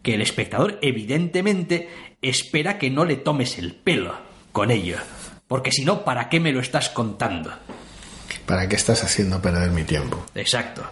que el espectador evidentemente espera que no le tomes el pelo con ello. Porque si no, ¿para qué me lo estás contando? ¿Para qué estás haciendo perder mi tiempo? Exacto.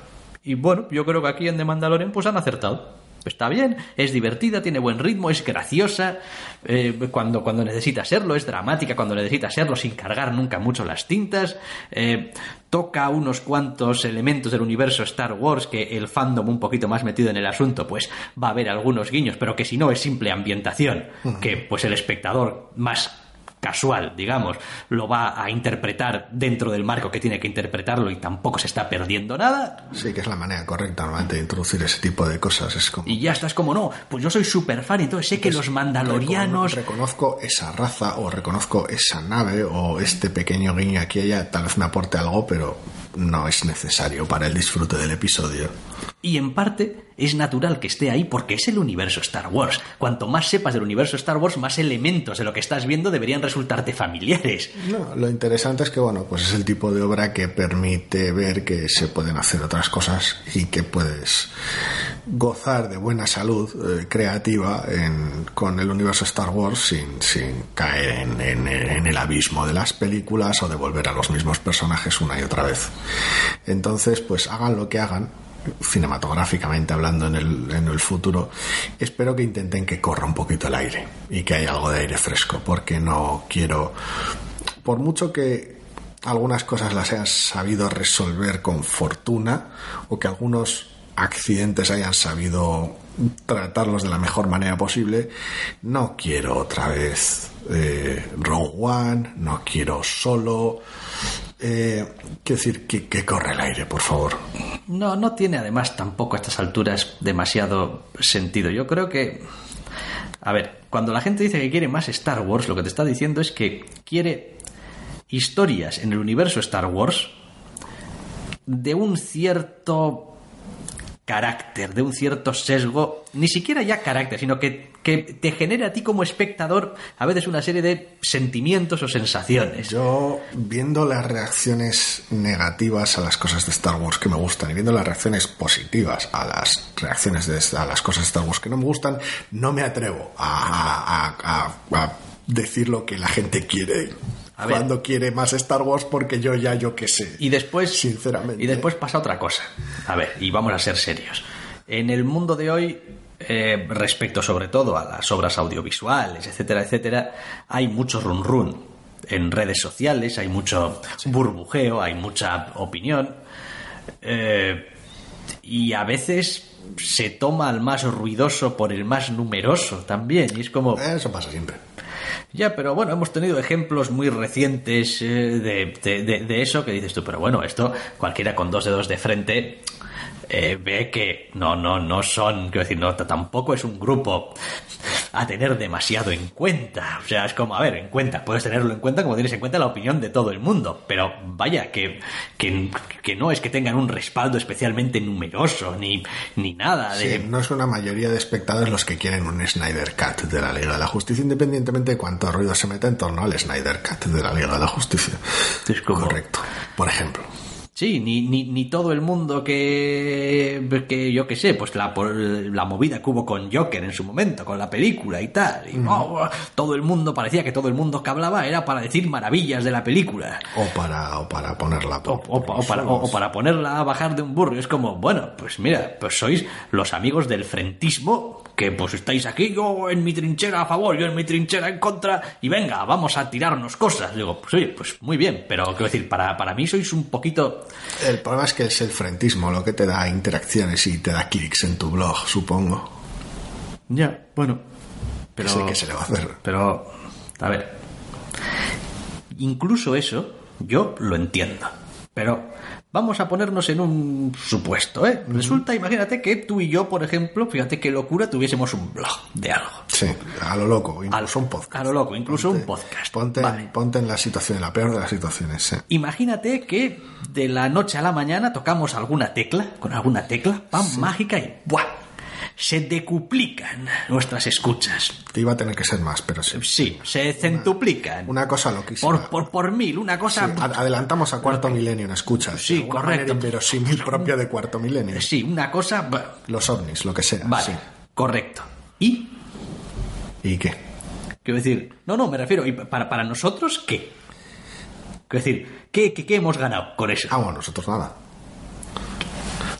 Y bueno, yo creo que aquí en The Mandalorian pues han acertado. Está bien, es divertida, tiene buen ritmo, es graciosa, eh, cuando, cuando necesita serlo, es dramática cuando necesita serlo, sin cargar nunca mucho las tintas, eh, toca unos cuantos elementos del universo Star Wars que el fandom un poquito más metido en el asunto pues va a ver algunos guiños, pero que si no es simple ambientación, que pues el espectador más casual, digamos, lo va a interpretar dentro del marco que tiene que interpretarlo y tampoco se está perdiendo nada. Sí, que es la manera correcta normalmente de introducir ese tipo de cosas. Es como... Y ya estás como, no, pues yo soy súper fan, entonces sé que los mandalorianos... Recono- Reconozco esa raza o reconozco esa nave o este pequeño guiño aquí y allá, tal vez me aporte algo, pero no es necesario para el disfrute del episodio. Y en parte es natural que esté ahí porque es el universo Star Wars. Cuanto más sepas del universo Star Wars, más elementos de lo que estás viendo deberían resultarte familiares. No, lo interesante es que, bueno, pues es el tipo de obra que permite ver que se pueden hacer otras cosas y que puedes gozar de buena salud eh, creativa en- con el universo Star Wars sin, caer en, en- en el abismo de las películas o de volver a los mismos personajes una y otra vez. Entonces, pues hagan lo que hagan, cinematográficamente hablando en el, en el futuro, espero que intenten que corra un poquito el aire y que haya algo de aire fresco, porque no quiero, por mucho que algunas cosas las hayan sabido resolver con fortuna o que algunos accidentes hayan sabido tratarlos de la mejor manera posible, no quiero otra vez eh, Rogue One, no quiero solo. Eh, quiero decir que, corre el aire, por favor. No, no tiene además tampoco a estas alturas demasiado sentido. Yo creo que... A ver, cuando la gente dice que quiere más Star Wars, lo que te está diciendo es que quiere historias en el universo Star Wars de un cierto carácter, de un cierto sesgo, ni siquiera ya carácter, sino que, que te genera a ti como espectador a veces una serie de sentimientos o sensaciones. Yo, viendo las reacciones negativas a las cosas de Star Wars que me gustan y viendo las reacciones positivas a las reacciones de a las cosas de Star Wars que no me gustan, no me atrevo a, a- decir lo que la gente quiere. A ver. Cuando quiere más Star Wars, porque yo ya yo qué sé. Y después, Sinceramente. Y después pasa otra cosa. A ver, y vamos a ser serios. En el mundo de hoy, eh, respecto sobre todo a las obras audiovisuales, etcétera, etcétera, hay mucho run run en redes sociales, hay mucho burbujeo, hay mucha opinión. eh, y a veces se toma al más ruidoso por el más numeroso también. Y es como. Eso pasa siempre. Ya, pero bueno, hemos tenido ejemplos muy recientes eh, de, de- de- de eso que dices tú, pero bueno, esto cualquiera con dos dedos de frente eh, ve que no, no, no son, quiero decir, no, tampoco es un grupo a tener demasiado en cuenta. O sea, es como, a ver, en cuenta, puedes tenerlo en cuenta como tienes en cuenta la opinión de todo el mundo, pero vaya, que, que, que no es que tengan un respaldo especialmente numeroso, ni, ni nada de... Sí, no es una mayoría de espectadores los que quieren un Snyder Cut de la Liga de la Justicia, independientemente de cuánto ruido se meta en torno al Snyder Cut de la Liga de la Justicia. Es como- Correcto. Por ejemplo. Sí, ni, ni, ni todo el mundo que, que yo que sé, pues la, por la movida que hubo con Joker en su momento, con la película y tal. Y oh, todo el mundo, parecía que todo el mundo que hablaba era para decir maravillas de la película. O para, o para ponerla O, o pa- o para, o- o para ponerla a bajar de un burro. Es como, bueno, pues mira, pues sois los amigos del frentismo, que pues estáis aquí, yo en mi trinchera a favor, yo en mi trinchera en contra, y venga, vamos a tirarnos cosas. Digo, pues oye, pues muy bien, pero quiero decir, para, para mí sois un poquito... El problema es que es el frentismo lo que te da interacciones y te da clics en tu blog, supongo. Ya, bueno. Pero, Sí, ¿qué se le va a hacer? Pero, a ver. Incluso eso, yo lo entiendo. Pero vamos a ponernos en un supuesto, ¿eh? Resulta, imagínate que tú y yo, por ejemplo, fíjate qué locura, tuviésemos un blog de algo. Sí, a lo loco, incluso un podcast. A lo loco, incluso un podcast. Ponte, Vale. ponte en la situación, en la peor de las situaciones, sí. Imagínate que de la noche a la mañana tocamos alguna tecla, con alguna tecla, pam, mágica y ¡buah! Se decuplican nuestras escuchas. Iba a tener que ser más, pero sí. Sí, se centuplican. Una cosa loquísima. por, por, por mil, una cosa... Sí, ad- adelantamos a cuarto milenio en escuchas. Sí, alguna correcto. inverosímil propia de cuarto milenio. Sí, una cosa... Los ovnis, lo que sea. Vale, sí. correcto. ¿Y? ¿Y qué? Quiero decir, no, no, me refiero, ¿y para, para nosotros qué? Quiero decir, ¿qué, qué, qué hemos ganado con eso? Ah, bueno, nosotros nada.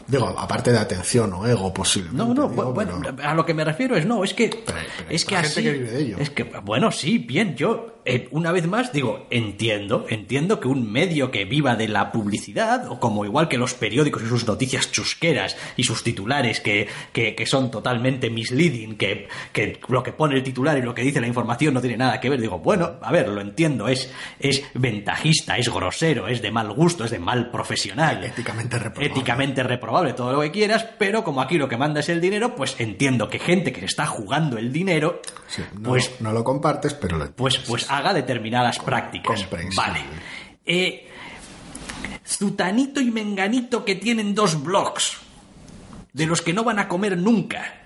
Digo, aparte de atención o ego posiblemente. No, no, digo, bueno, pero- a lo que me refiero es no, es que Pero- pero es que gente así que vive de ello. es que bueno, sí, bien, yo eh, una vez más digo, entiendo, entiendo que un medio que viva de la publicidad o como igual que los periódicos y sus noticias chusqueras y sus titulares que, que, que son totalmente misleading, que, que lo que pone el titular y lo que dice la información no tiene nada que ver, digo, bueno, a ver, lo entiendo, es es ventajista, es grosero, es de mal gusto, es de mal profesional. Éticamente reprobable. Éticamente reprobable, todo lo que quieras, pero como aquí lo que manda es el dinero, pues entiendo que gente que se está jugando el dinero, Sí, no, pues, no lo compartes, pero lo pues, pues haga determinadas prácticas. comprensible. Vale. Eh, Zutanito y Menganito que tienen dos blogs, de los que no van a comer nunca.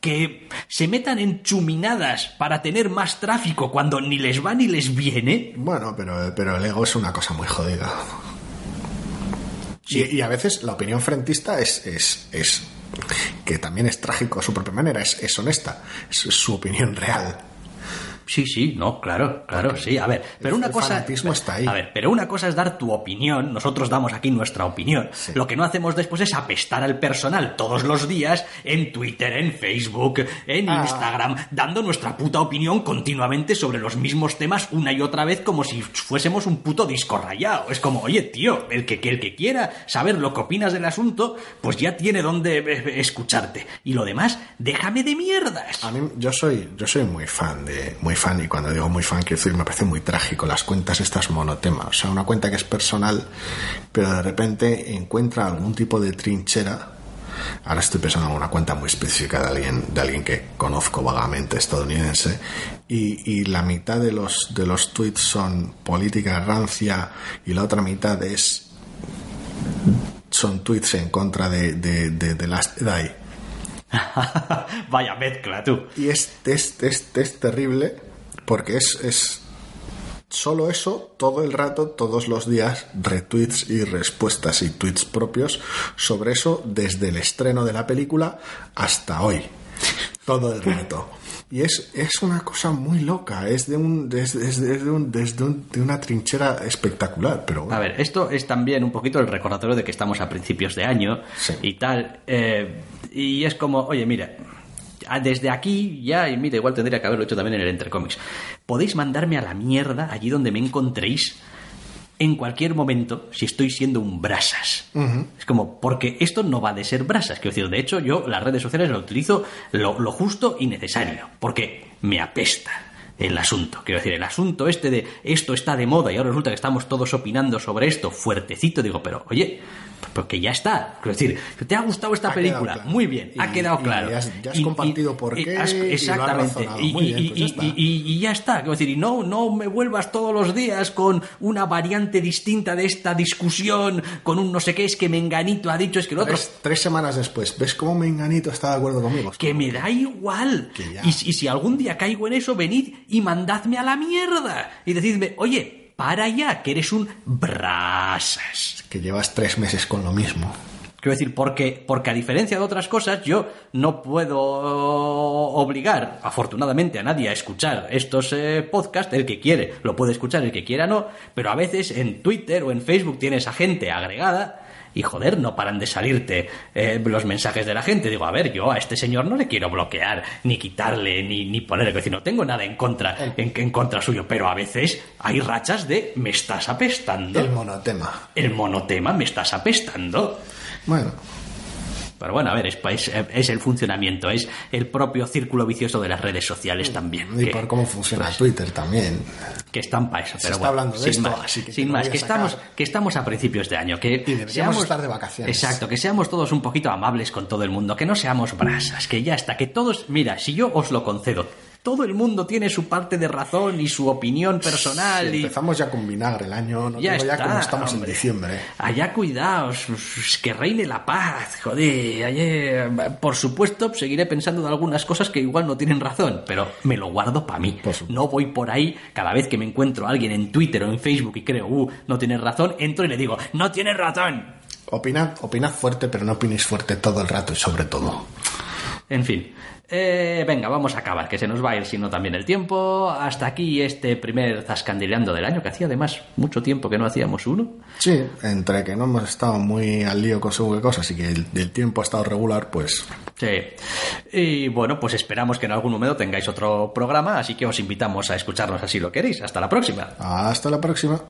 Que se metan en chuminadas para tener más tráfico cuando ni les va ni les viene. Bueno, pero, pero el ego es una cosa muy jodida. Y, y a veces la opinión frentista es, es, es que también es trágico a su propia manera, es, es honesta, es, es su opinión real. Sí, sí, no, claro, claro, sí. A ver, pero una el cosa. fanatismo está ahí. A ver, pero una cosa es dar tu opinión. Nosotros damos aquí nuestra opinión. Lo que no hacemos después es apestar al personal todos los días en Twitter, en Facebook, en Ah. Instagram, dando nuestra puta opinión continuamente sobre los mismos temas una y otra vez como si fuésemos un puto disco rayado. Es como, oye, tío, el que, el que quiera saber lo que opinas del asunto, pues ya tiene donde eh, escucharte. Y lo demás, déjame de mierdas. A mí, yo soy, yo soy muy fan de, muy fan, y cuando digo muy fan, quiero decir, me parece muy trágico las cuentas estas monotema. O sea, una cuenta que es personal, pero de repente encuentra algún tipo de trinchera. Ahora estoy pensando en una cuenta muy específica de alguien, de alguien que conozco vagamente estadounidense, y, la mitad de los, de los tweets son política rancia, y la otra mitad es son tweets en contra de, de, de, Last. Vaya mezcla, tú. Y es, es, es, es terrible porque es, es solo eso todo el rato, todos los días, retweets y respuestas y tweets propios sobre eso desde el estreno de la película hasta hoy. Todo el rato. Y es, es una cosa muy loca, es de un, desde, desde un, desde un- de una trinchera espectacular, pero bueno. A ver, esto es también un poquito el recordatorio de que estamos a principios de año Sí. y tal. eh, y es como, oye, mira, desde aquí ya, y mira, igual tendría que haberlo hecho también en el Entrecomics. Podéis mandarme a la mierda allí donde me encontréis en cualquier momento si estoy siendo un brasas. Es como, porque esto no va de ser brasas. Quiero decir, de hecho, yo las redes sociales las utilizo lo, lo justo y necesario, porque me apesta. El asunto. Quiero decir, el asunto este de esto está de moda y ahora resulta que estamos todos opinando sobre esto fuertecito, digo, pero oye, porque ya está. Quiero decir, ¿te ha gustado esta Ha quedado película? claro. Muy bien, ha Y- quedado y claro. ya has- ya has compartido por qué y lo has exactamente. Y, y- pues ya y- está. y- y ya está. Quiero decir, y no, no me vuelvas todos los días con una variante distinta de esta discusión, con un no sé qué, es que Menganito ha dicho, es que el otro. Tres, tres semanas después, ¿ves cómo Menganito está de acuerdo conmigo? Que me da igual. Que. Y, y si algún día caigo en eso, venid y mandadme a la mierda. Y decidme, oye, para ya, que eres un brasas. Que llevas tres meses con lo mismo. Quiero decir, porque, porque a diferencia de otras cosas, yo no puedo obligar, afortunadamente, a nadie a escuchar estos eh, podcasts. El que quiere lo puede escuchar, el que quiera no. Pero a veces en Twitter o en Facebook tienes a gente agregada y joder, no paran de salirte eh, los mensajes de la gente. Digo, a ver, yo a este señor no le quiero bloquear, ni quitarle, ni, ni ponerle. Es decir, no tengo nada en contra, en, en contra suyo, pero a veces hay rachas de me estás apestando. El monotema. El monotema me estás apestando. Bueno, Pero bueno, a ver, es, es, es el funcionamiento, es el propio círculo vicioso de las redes sociales también. y que, por cómo funciona Twitter también. que están para eso. Se Pero está bueno, hablando de sin esto, más, así que sin más que, sacar. estamos, que estamos a principios de año. Que deberíamos estar de vacaciones. Exacto, que seamos todos un poquito amables con todo el mundo, que no seamos brasas, que ya está, que todos, mira, si yo os lo concedo, todo el mundo tiene su parte de razón y su opinión personal y empezamos ya a combinar el año, no ya digo ya como estamos hombre. en diciembre. Allá cuidaos, que reine la paz, joder. ayer- por supuesto, seguiré pensando de algunas cosas que igual no tienen razón, pero me lo guardo para mí. No voy por ahí cada vez que me encuentro a alguien en Twitter o en Facebook y creo, uh, no tienes razón, entro y le digo, no tienes razón. Opinad, opinad fuerte, pero no opinéis fuerte todo el rato y sobre todo. En fin. Eh, venga, vamos a acabar, que se nos va a ir sino también el tiempo. Hasta aquí este primer zascandileando del año, que hacía además mucho tiempo que no hacíamos uno. Sí, entre que no hemos estado muy al lío con según qué cosas y que el, el tiempo ha estado regular, pues Sí. Y bueno, pues esperamos que en algún momento tengáis otro programa, así que os invitamos a escucharnos así lo queréis. Hasta la próxima. hasta la próxima.